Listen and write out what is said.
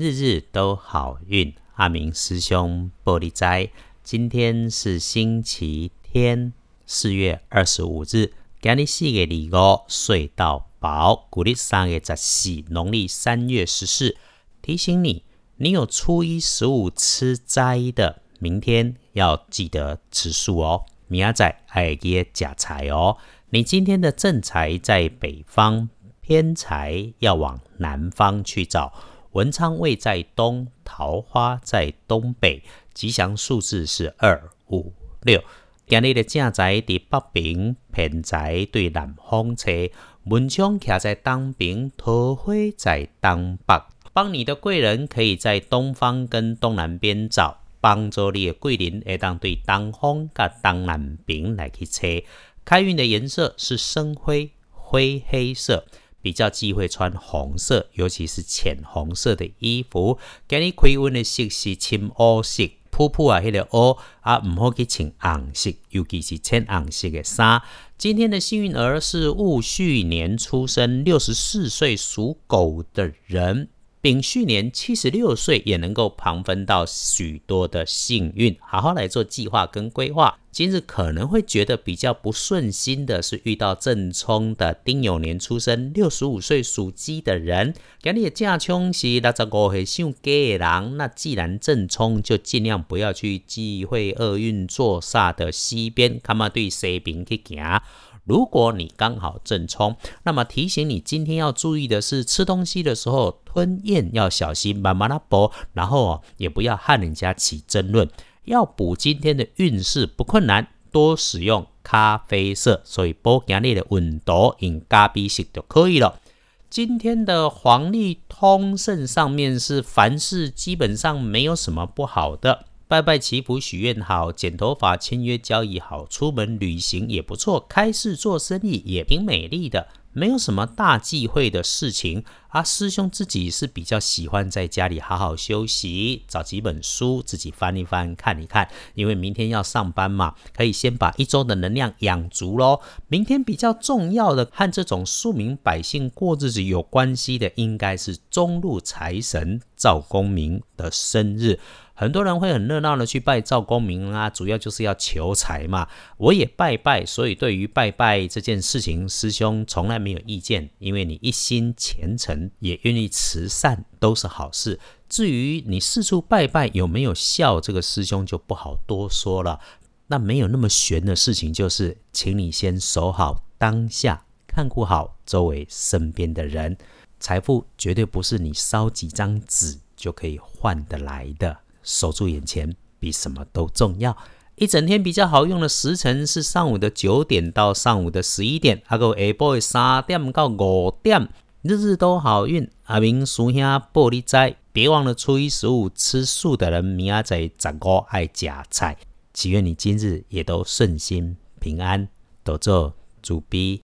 日日都好运。阿明师兄玻璃斋，今天是星期天，四月二十五日，今日四月二五，睡到饱，古历三月十四，农历三月十四。提醒你，你有初一十五吃斋的，明天要记得吃素哦。明仔载爱给假财哦。你今天的正财在北方，偏财要往南方去找。文昌位在东，桃花在东北，吉祥数字是二五六。今日的正宅伫北边，偏宅对南方车。文昌徛在东边，桃花在东北。帮你的贵人可以在东方跟东南边找，帮助你的贵人会当对东方甲东南边来去车。开运的颜色是深灰灰黑色。比较忌讳穿红色，尤其是浅红色的衣服。今日开运的色是深乌色，铺铺啊，迄个乌啊，唔好去穿红色，尤其是浅红色的衫。今天的幸运儿是戊戌年出生，六十四岁属狗的人。丙戌年七十六岁也能够旁分到许多的幸运，好好来做计划跟规划。今日可能会觉得比较不顺心的是遇到正冲的丁酉年出生六十五岁属鸡的人，今日正冲是六十五岁属鸡的人，那既然正冲，就尽量不要去忌讳厄运坐煞的西边，看嘛对西边去行。如果你刚好正冲，那么提醒你今天要注意的是，吃东西的时候吞咽要小心，慢慢的补，然后哦也不要和人家起争论。要补今天的运势不困难，多使用咖啡色，所以补今日的温度用咖啡色就可以了。今天的黄历通胜上面是凡事基本上没有什么不好的。拜拜祈福许愿好，剪头发签约交易好，出门旅行也不错，开市做生意也挺美丽的，没有什么大忌讳的事情。啊，师兄自己是比较喜欢在家里好好休息，找几本书自己翻一翻看一看，因为明天要上班嘛，可以先把一周的能量养足喽。明天比较重要的，和这种庶民百姓过日子有关系的，应该是中路财神赵公明的生日。很多人会很热闹的去拜赵公明啊，主要就是要求财嘛。我也拜拜，所以对于拜拜这件事情，师兄从来没有意见，因为你一心虔诚，也愿意慈善，都是好事。至于你四处拜拜有没有效，这个师兄就不好多说了。那没有那么玄的事情，就是请你先守好当下，看顾好周围身边的人。财富绝对不是你烧几张纸就可以换得来的。守住眼前比什么都重要。一整天比较好用的时辰是上午的九点到上午的十一点，还有下晡的三点到五点，日日都好运。阿明叔兄玻璃斋，别忘了初一十五吃素的人，明仔载十五爱夹菜。祈愿你今日也都顺心平安，多做主逼。